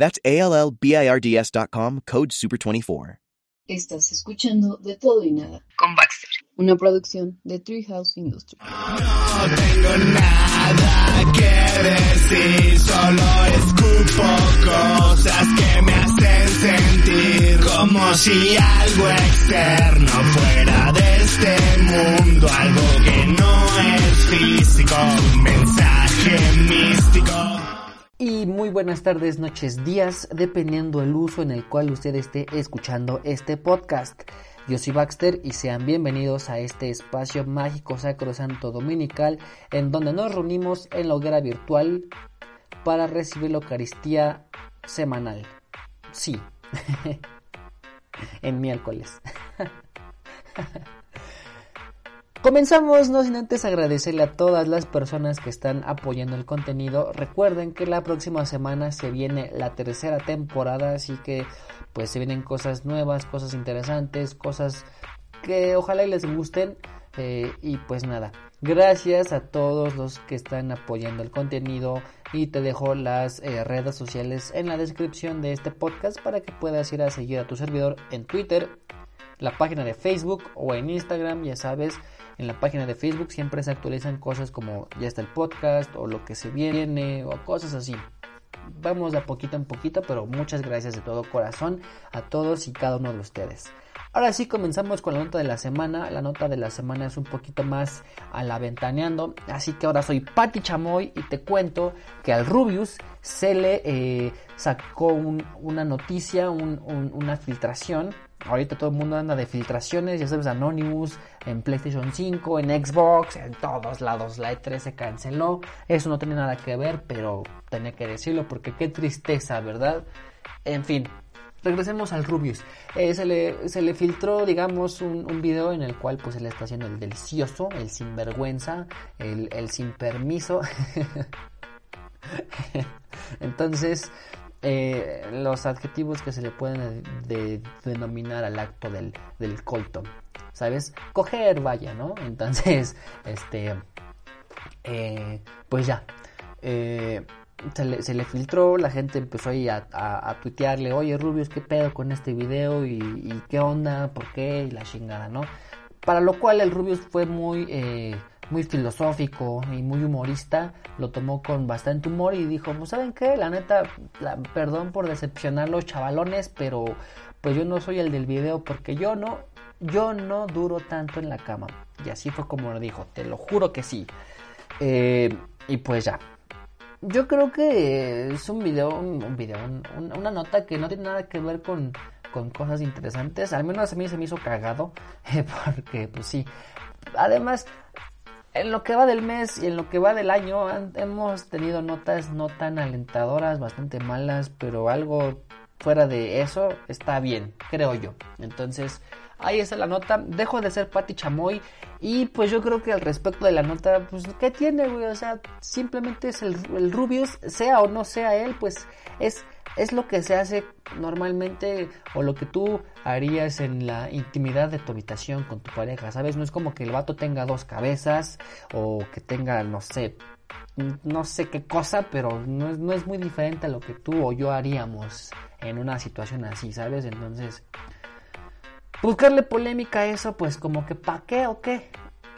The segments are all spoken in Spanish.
That's A-L-L-B-I-R-D-S.com, code SUPER24. Estás escuchando De Todo y Nada con Baxter. una producción de Treehouse Industry. No tengo nada que decir, solo escupo cosas que me hacen sentir como si algo externo fuera de este mundo, algo que no es físico, un mensaje místico. Muy buenas tardes, noches, días, dependiendo el uso en el cual usted esté escuchando este podcast. Yo soy Baxter y sean bienvenidos a este espacio mágico sacrosanto dominical en donde nos reunimos en la hoguera virtual para recibir la Eucaristía semanal. Sí, en miércoles. Comenzamos, no sin antes agradecerle a todas las personas que están apoyando el contenido. Recuerden que la próxima semana se viene la tercera temporada, así que pues se vienen cosas nuevas, cosas interesantes, cosas que ojalá y les gusten. Eh, y pues nada, gracias a todos los que están apoyando el contenido y te dejo las eh, redes sociales en la descripción de este podcast para que puedas ir a seguir a tu servidor en Twitter, la página de Facebook o en Instagram, ya sabes. En la página de Facebook siempre se actualizan cosas como ya está el podcast o lo que se viene o cosas así. Vamos de a poquito en poquito, pero muchas gracias de todo corazón a todos y cada uno de ustedes. Ahora sí comenzamos con la nota de la semana. La nota de la semana es un poquito más a la ventaneando. Así que ahora soy Patti Chamoy y te cuento que al Rubius se le eh, sacó un- una noticia, un- una filtración. Ahorita todo el mundo anda de filtraciones, ya sabes, Anonymous, en PlayStation 5, en Xbox, en todos lados. La E3 se canceló. Eso no tiene nada que ver, pero tenía que decirlo porque qué tristeza, ¿verdad? En fin, regresemos al Rubius. Eh, se, le, se le filtró, digamos, un, un video en el cual pues le está haciendo el delicioso, el sinvergüenza, el, el sin permiso. Entonces, eh, los adjetivos que se le pueden de- denominar al acto del, del colto, ¿sabes? Coger, vaya, ¿no? Entonces, este, eh, pues ya, eh, se, le, se le filtró, la gente empezó ahí a, a, a tuitearle, oye Rubius, ¿qué pedo con este video? ¿Y, y qué onda? ¿Por qué? Y la chingada, ¿no? Para lo cual el Rubius fue muy, eh, muy filosófico y muy humorista, lo tomó con bastante humor y dijo, pues ¿saben qué? La neta, perdón por decepcionar los chavalones, pero pues yo no soy el del video porque yo no, yo no duro tanto en la cama. Y así fue como lo dijo, te lo juro que sí. Eh, y pues ya. Yo creo que es un video, un, video, un- un- una nota que no tiene nada que ver con, con cosas interesantes. Al menos a mí se me hizo cagado, porque pues sí. Además, en lo que va del mes y en lo que va del año han- hemos tenido notas no tan alentadoras, bastante malas, pero algo fuera de eso está bien, creo yo. Entonces, ahí está la nota. Dejo de ser Patti Chamoy y pues yo creo que al respecto de la nota, pues ¿qué tiene, güey? O sea, simplemente es el, el Rubius, sea o no sea él, pues es es lo que se hace normalmente o lo que tú harías en la intimidad de tu habitación con tu pareja, ¿sabes? No es como que el vato tenga dos cabezas o que tenga, no sé, no sé qué cosa, pero no es, no es muy diferente a lo que tú o yo haríamos en una situación así, ¿sabes? Entonces, buscarle polémica a eso, pues como que ¿pa' qué o qué?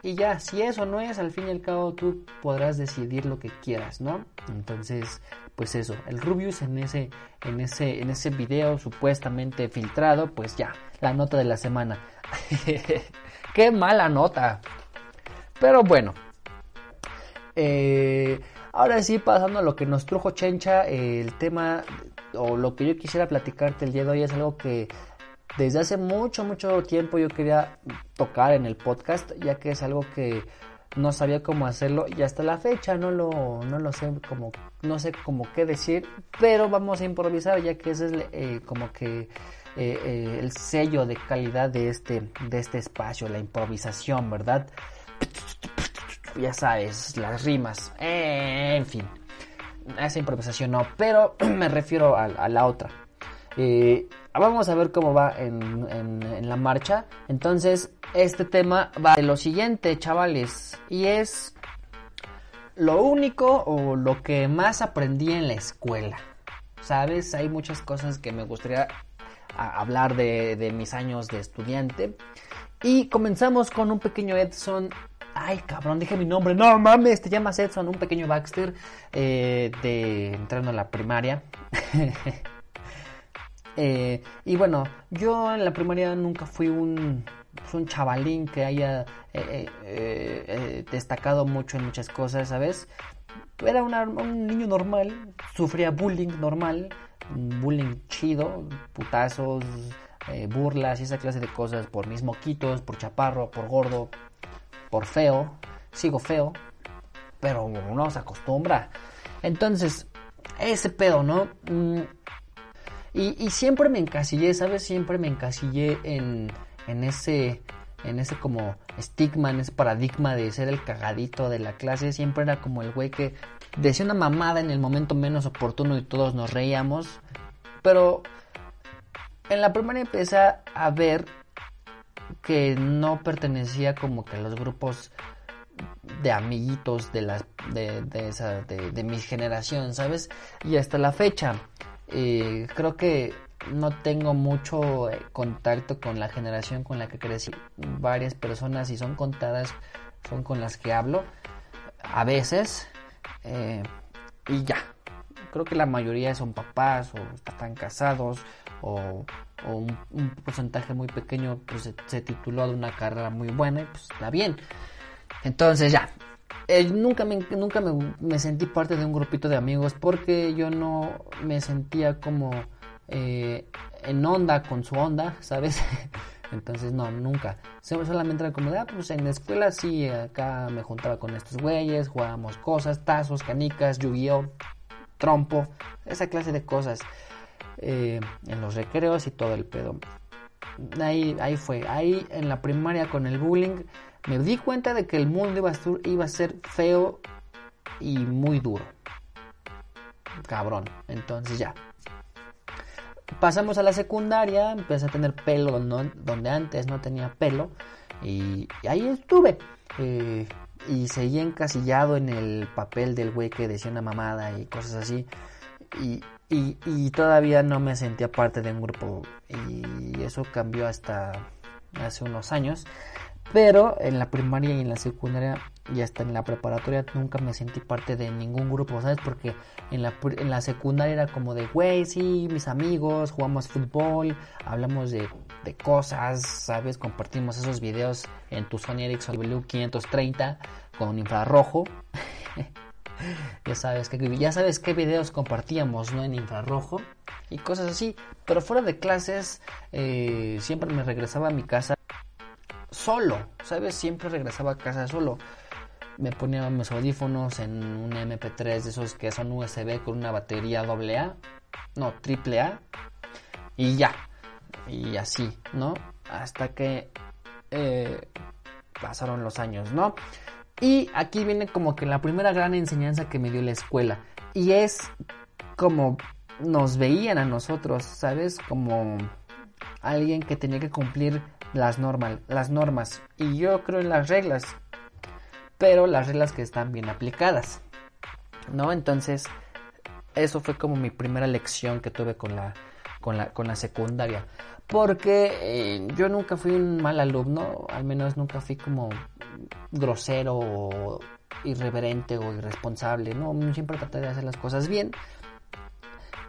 Y ya, si eso no es, al fin y al cabo tú podrás decidir lo que quieras, ¿no? Entonces, pues eso, el Rubius en ese, en ese, en ese video supuestamente filtrado, pues ya, la nota de la semana. Qué mala nota. Pero bueno. Eh, ahora sí, pasando a lo que nos trujo Chencha, el tema o lo que yo quisiera platicarte el día de hoy es algo que desde hace mucho, mucho tiempo yo quería tocar en el podcast, ya que es algo que no sabía cómo hacerlo y hasta la fecha no lo, no lo sé como, no sé cómo qué decir, pero vamos a improvisar ya que ese es eh, como que eh, eh, el sello de calidad de este, de este espacio, la improvisación, ¿verdad? Ya sabes, las rimas, en fin, esa improvisación no, pero me refiero a, la otra. Vamos a ver cómo va en, en la marcha. Entonces, este tema va de lo siguiente, chavales, y es lo único o lo que más aprendí en la escuela. Sabes, hay muchas cosas que me gustaría hablar de, mis años de estudiante. Y comenzamos con un pequeño Edson Ay, cabrón, dije mi nombre. No mames, te llamas Edson, un pequeño Baxter eh, de entrando a la primaria. Eh, y bueno, yo en la primaria nunca fui un, pues, un chavalín que haya eh, eh, destacado mucho en muchas cosas, ¿sabes? Era un niño normal, sufría bullying normal, bullying chido, putazos, burlas y esa clase de cosas por mis moquitos, por chaparro, por gordo, por feo, sigo feo, pero uno se acostumbra. Entonces, ese pedo, ¿no? Mm, y, y siempre me encasillé, ¿sabes? Siempre me encasillé en en ese en ese como estigma, en ese paradigma de ser el cagadito de la clase, siempre era como el güey que decía una mamada en el momento menos oportuno y todos nos reíamos. Pero en la primaria empecé a ver que no pertenecía como que a los grupos de amiguitos de las de, de, esa, de, de mi generación, ¿sabes? Y hasta la fecha eh, creo que no tengo mucho eh, contacto con la generación con la que crecí. Varias personas, y son contadas, son con las que hablo a veces. Eh, y ya. Creo que la mayoría son papás o están casados o, un, porcentaje muy pequeño pues, se, tituló de una carrera muy buena y pues está bien. Entonces ya. Eh, nunca me, nunca me sentí parte de un grupito de amigos porque yo no me sentía como eh, en onda con su onda, ¿sabes? Entonces, no, nunca. Solamente era como ah, pues en la escuela sí, acá me juntaba con estos güeyes, jugábamos cosas, tazos, canicas, yu trompo, esa clase de cosas. Eh, en los recreos y todo el pedo. Ahí, ahí fue. Ahí en la primaria con el bullying me di cuenta de que el mundo iba a, iba a ser feo y muy duro. Cabrón. Entonces ya, Pasamos a la secundaria, empecé a tener pelo donde, antes no tenía pelo y, ahí estuve. Eh, y seguí encasillado en el papel del güey que decía una mamada y cosas así. Y, y, todavía no me sentía parte de un grupo y eso cambió hasta hace unos años. Pero en la primaria y en la secundaria y hasta en la preparatoria nunca me sentí parte de ningún grupo, ¿sabes? Porque en la, en la secundaria era como de, güey, sí, mis amigos, jugamos fútbol, hablamos de, de cosas, ¿sabes? Compartimos esos videos en tu Sony Ericsson W530 con infrarrojo. ya sabes que ya sabes qué videos compartíamos no en infrarrojo y cosas así pero fuera de clases eh, siempre me regresaba a mi casa solo sabes siempre regresaba a casa solo me ponía mis audífonos en un MP3 de esos que son USB con una batería AA, no, AAA, y ya, y así, ¿no? Hasta que eh, pasaron los años, ¿no? Y aquí viene como que la primera gran enseñanza que me dio la escuela, y es como nos veían a nosotros, ¿sabes? Como alguien que tenía que cumplir las normas, las normas. Y yo creo en las reglas pero las reglas que están bien aplicadas. ¿No? Entonces, eso fue como mi primera lección que tuve con la, con la, con la secundaria. Porque eh, yo nunca fui un mal alumno, al menos nunca fui como grosero o irreverente o irresponsable, ¿no? Siempre traté de hacer las cosas bien.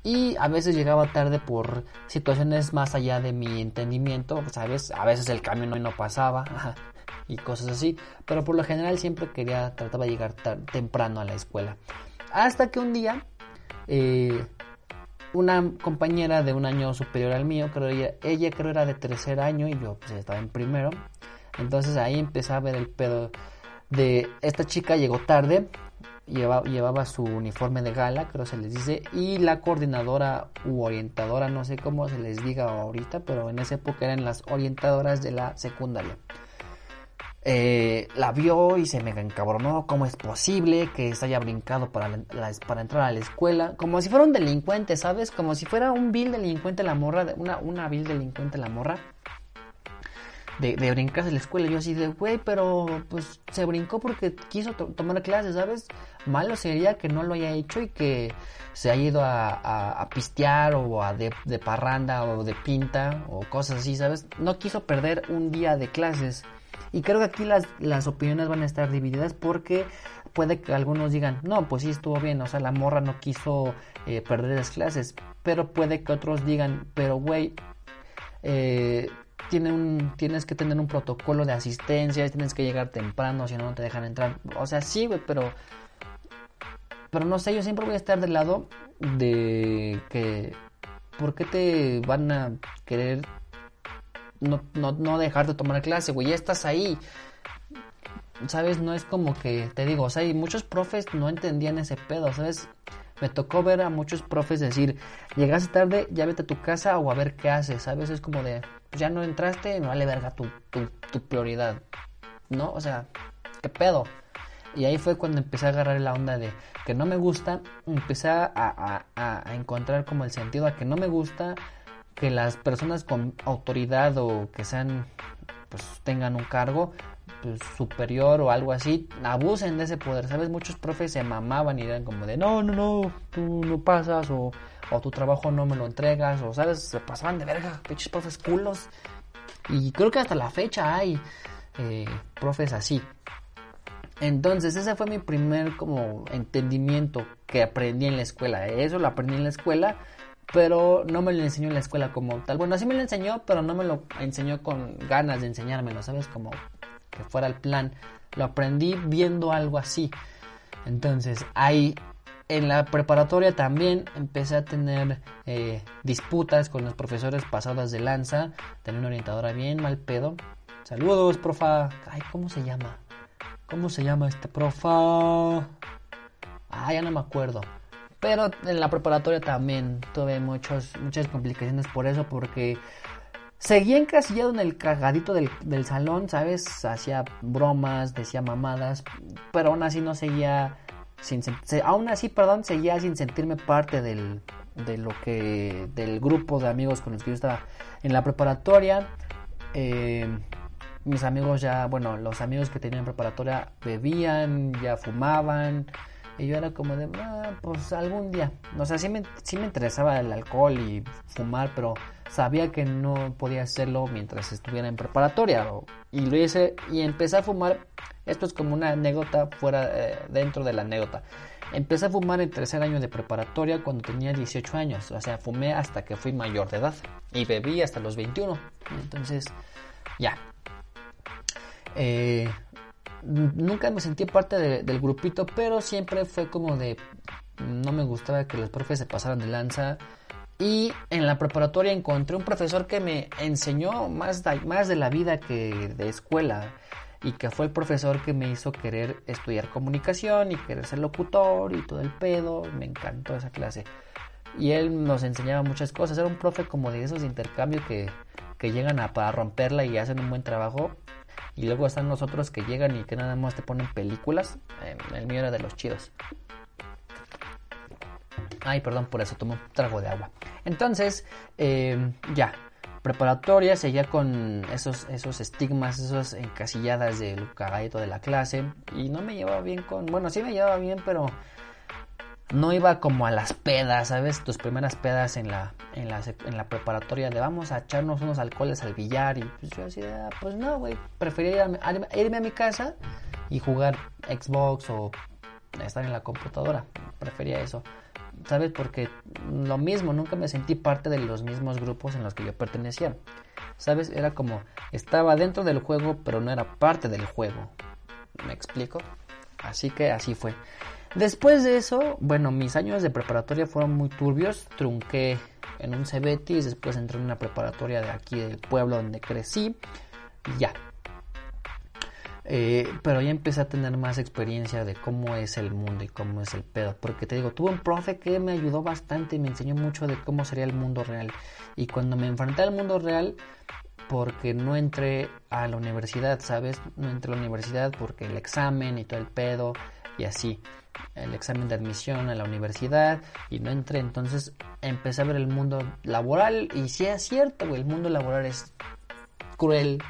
Y a veces llegaba tarde por situaciones más allá de mi entendimiento, ¿sabes? A veces el camión no pasaba, y cosas así. Pero por lo general siempre quería, trataba de llegar temprano a la escuela. Hasta que un día, eh, una compañera de un año superior al mío, creo ella, ella creo era de tercer año y yo pues estaba en primero. Entonces ahí empecé a ver el pedo de esta chica llegó tarde, llevaba, su uniforme de gala, creo se les dice, y la coordinadora u orientadora, no sé cómo se les diga ahorita, pero en esa época eran las orientadoras de la secundaria. Eh, la vio y se me encabronó. ¿Cómo es posible que se haya brincado para, para entrar a la escuela? Como si fuera un delincuente, ¿sabes? Como si fuera un vil delincuente la morra, una, una vil delincuente la morra. De, de brincarse la escuela. Yo así de, güey, pero pues se brincó porque quiso tomar clases, ¿sabes? Malo sería que no lo haya hecho y que se haya ido a, a, pistear o a de, de parranda o de pinta o cosas así, ¿sabes? No quiso perder un día de clases. Y creo que aquí las, las opiniones van a estar divididas porque puede que algunos digan, no, pues sí estuvo bien, o sea, la morra no quiso eh, perder las clases, pero puede que otros digan, pero güey, eh, tiene un, tienes que tener un protocolo de asistencia, tienes que llegar temprano, si no, no te dejan entrar. O sea, sí, güey, pero... Pero no sé, yo siempre voy a estar del lado de que... ¿Por qué te van a querer no, no, no dejar de tomar clase, güey, ya estás ahí. ¿Sabes? No es como que, te digo, o sea, y muchos profes no entendían ese pedo, ¿sabes? Me tocó ver a muchos profes decir, llegaste tarde, ya vete a tu casa o a ver qué haces, ¿sabes? Es como de, ya no entraste, no vale verga tu, tu, prioridad, ¿no? O sea, ¿qué pedo? Y ahí fue cuando empecé a agarrar la onda de que no me gusta, empecé a, a, a encontrar como el sentido a que no me gusta, que las personas con autoridad o que sean pues tengan un cargo pues, superior o algo así abusen de ese poder sabes muchos profes se mamaban y eran como de no no no tú no pasas o, o tu trabajo no me lo entregas o sabes se pasaban de verga pinches profes culos y creo que hasta la fecha hay eh, profes así entonces ese fue mi primer como entendimiento que aprendí en la escuela eso lo aprendí en la escuela pero no me lo enseñó en la escuela como tal. Bueno, sí me lo enseñó, pero no me lo enseñó con ganas de enseñármelo, ¿sabes? Como que fuera el plan. Lo aprendí viendo algo así. Entonces, ahí en la preparatoria también empecé a tener eh, disputas con los profesores pasadas de lanza. Tenía una orientadora bien mal pedo. Saludos, profa. Ay, ¿cómo se llama? ¿Cómo se llama este profa? Ah, ya no me acuerdo. Pero en la preparatoria también tuve muchos, muchas complicaciones por eso, porque seguía encasillado en el cagadito del, salón, ¿sabes? Hacía bromas, decía mamadas, pero aún así no seguía, sin, aún así, perdón, seguía sin sentirme parte del, de lo que, del grupo de amigos con los que yo estaba en la preparatoria. Eh, mis amigos ya, bueno, los amigos que tenían preparatoria bebían, ya fumaban, y yo era como de, ah, pues algún día. O sea, sí me, sí me interesaba el alcohol y fumar, pero sabía que no podía hacerlo mientras estuviera en preparatoria. Y lo hice y empecé a fumar. Esto es como una anécdota fuera, eh, dentro de la anécdota. Empecé a fumar en tercer año de preparatoria cuando tenía 18 años. O sea, fumé hasta que fui mayor de edad. Y bebí hasta los 21. Entonces, ya. Eh, nunca me sentí parte del grupito, pero siempre fue como de no me gustaba que los profes se pasaran de lanza. Y en la preparatoria encontré un profesor que me enseñó más de, más de la vida que de escuela. Y que fue el profesor que me hizo querer estudiar comunicación y querer ser locutor y todo el pedo. Me encantó esa clase. Y él nos enseñaba muchas cosas. Era un profe como de esos de intercambio que, que llegan a para romperla y hacen un buen trabajo. Y luego están los otros que llegan y que nada más te ponen películas. el mío era de los chidos. Ay, perdón por eso, tomo un trago de agua. Entonces, eh, ya, preparatoria, seguía con esos, esos estigmas, esas encasilladas del cagadito de la clase. Y no me llevaba bien con. Bueno, sí me llevaba bien, pero no iba como a las pedas, ¿sabes? Tus primeras pedas en la, en la, en la preparatoria de vamos a echarnos unos alcoholes al billar y pues yo así ah, pues no, güey, prefería irme a mi casa y jugar Xbox o estar en la computadora, prefería eso, ¿sabes? Porque lo mismo, nunca me sentí parte de los mismos grupos en los que yo pertenecía, ¿sabes? Era como, estaba dentro del juego, pero no era parte del juego, ¿me explico? Así que así fue. Después de eso, bueno, mis años de preparatoria fueron muy turbios. Trunqué en un Cebetis, después entré en una preparatoria de aquí del pueblo donde crecí. Ya. Eh, pero ya empecé a tener más experiencia de cómo es el mundo y cómo es el pedo. Porque te digo, tuve un profe que me ayudó bastante y me enseñó mucho de cómo sería el mundo real. Y cuando me enfrenté al mundo real, porque no entré a la universidad, ¿sabes? No entré a la universidad porque el examen y todo el pedo y así. El examen de admisión a la universidad y no entré. Entonces empecé a ver el mundo laboral y sí es cierto, el mundo laboral es cruel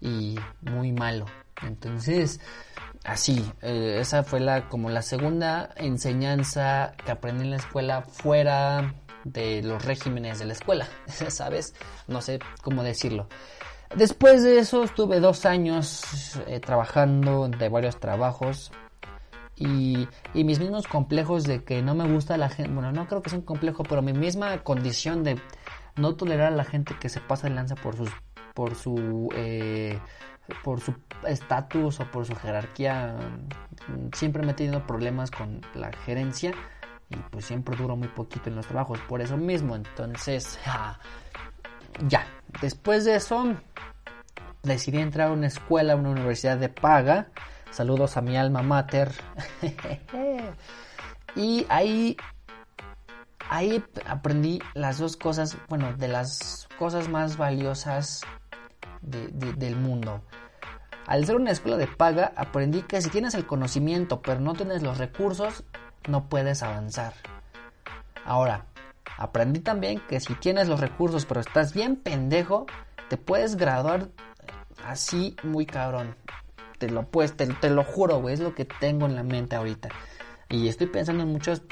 y muy malo. Entonces, así, eh, esa fue la como la segunda enseñanza que aprendí en la escuela fuera de los regímenes de la escuela, ¿sabes? No sé cómo decirlo. Después de eso estuve dos años eh, trabajando de varios trabajos y, y, mis mismos complejos de que no me gusta la gente, bueno, no creo que sea un complejo, pero mi misma condición de no tolerar a la gente que se pasa de lanza por sus por su eh, por su estatus o por su jerarquía siempre me he tenido problemas con la gerencia y pues siempre duro muy poquito en los trabajos por eso mismo entonces ya. Después de eso decidí entrar a una escuela a una universidad de paga saludos a mi alma mater y ahí ahí aprendí las dos cosas bueno de las cosas más valiosas del mundo. Al ser una escuela de paga, aprendí que si tienes el conocimiento pero no tienes los recursos, no puedes avanzar. Ahora, aprendí también que si tienes los recursos pero estás bien pendejo, te puedes graduar así muy cabrón. Te lo, pues, te, te lo juro, güey, es lo que tengo en la mente ahorita. Y estoy pensando en muchos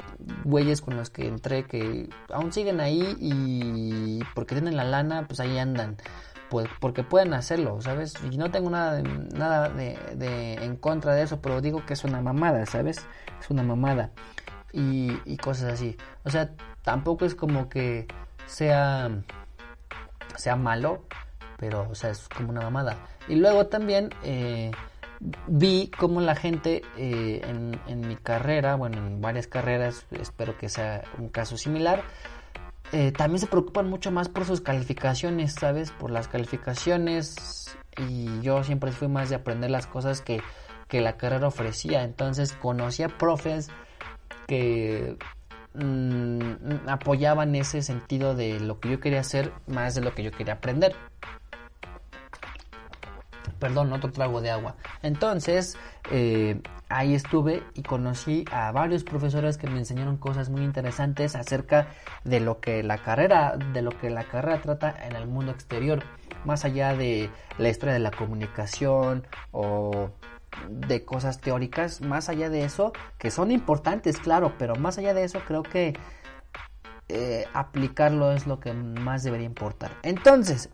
güeyes con los que entré que aún siguen ahí y porque tienen la lana, pues ahí andan pues porque pueden hacerlo, ¿sabes? Y no tengo nada, de, nada de, en contra de eso, pero digo que es una mamada, ¿sabes? Es una mamada. Y, cosas así. O sea, tampoco es como que sea, sea malo, pero, o sea, es como una mamada. Y luego también eh, vi como la gente eh, en, mi carrera, bueno, en varias carreras, espero que sea un caso similar, eh, también se preocupan mucho más por sus calificaciones, ¿sabes? Por las calificaciones y yo siempre fui más de aprender las cosas que, la carrera ofrecía. Entonces conocía profes que mm, apoyaban ese sentido de lo que yo quería hacer más de lo que yo quería aprender. Perdón, otro trago de agua. Entonces, eh, ahí estuve y conocí a varios profesores que me enseñaron cosas muy interesantes acerca de lo que la carrera, de lo que la carrera trata en el mundo exterior, más allá de la historia de la comunicación o de cosas teóricas, más allá de eso, que son importantes, claro, pero más allá de eso creo que eh, aplicarlo es lo que más debería importar. Entonces,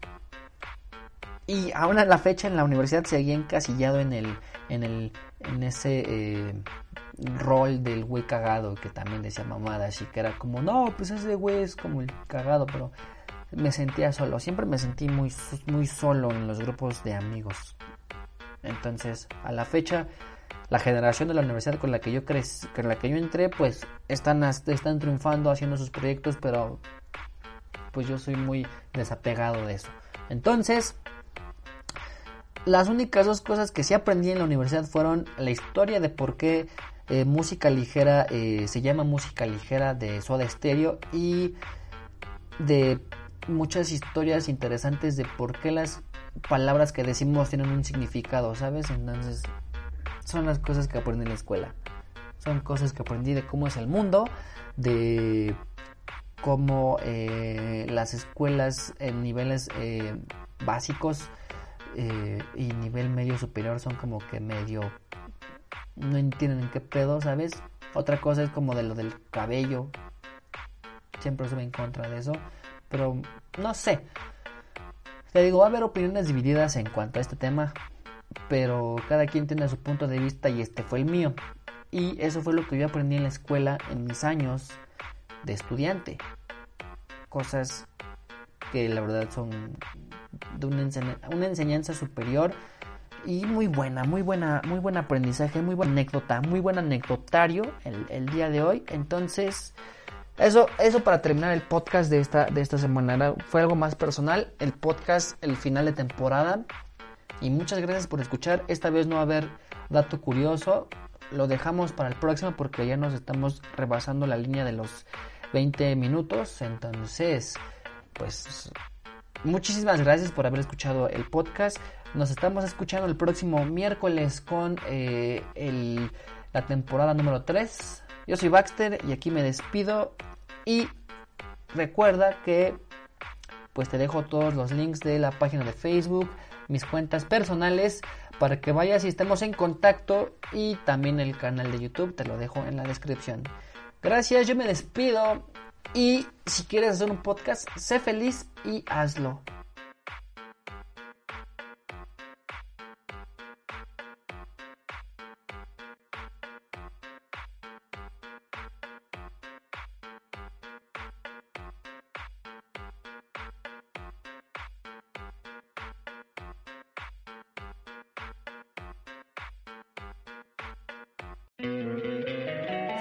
y aún a la fecha en la universidad seguía encasillado en el, en el, en ese eh, rol del güey cagado que también decía mamada, así que era como, no, pues ese güey es como el cagado, pero me sentía solo, siempre me sentí muy, muy solo en los grupos de amigos. Entonces, a la fecha, la generación de la universidad con la que yo crecí, la que yo entré, pues están, están triunfando haciendo sus proyectos, pero pues yo soy muy desapegado de eso. Entonces, las únicas dos cosas que sí aprendí en la universidad fueron la historia de por qué eh, música ligera eh, se llama música ligera de Soda Stereo y de muchas historias interesantes de por qué las palabras que decimos tienen un significado, ¿sabes? Entonces, son las cosas que aprendí en la escuela. Son cosas que aprendí de cómo es el mundo, de cómo eh, las escuelas en niveles básicos eh, y nivel medio superior son como que medio no entienden en qué pedo, ¿sabes? Otra cosa es como de lo del cabello. Siempre se ve en contra de eso. Pero no sé. Te digo, va a haber opiniones divididas en cuanto a este tema. Pero cada quien tiene su punto de vista y este fue el mío. Y eso fue lo que yo aprendí en la escuela en mis años de estudiante. Cosas que la verdad son de una, enseñanza superior y muy buena, muy buena, muy buen aprendizaje, muy buena anécdota, muy buen anecdotario el, día de hoy. Entonces, eso, eso para terminar el podcast de esta, de esta semana. fue algo más personal. El podcast, el final de temporada. Y muchas gracias por escuchar. Esta vez no va a haber dato curioso. Lo dejamos para el próximo porque ya nos estamos rebasando la línea de los 20 minutos. Entonces, pues muchísimas gracias por haber escuchado el podcast. Nos estamos escuchando el próximo miércoles con eh, el, la temporada número 3. Yo soy Baxter y aquí me despido. Y recuerda que pues te dejo todos los links de la página de Facebook, mis cuentas personales para que vayas y estemos en contacto y también el canal de YouTube te lo dejo en la descripción. Gracias, yo me despido y si quieres hacer un podcast, sé feliz y hazlo.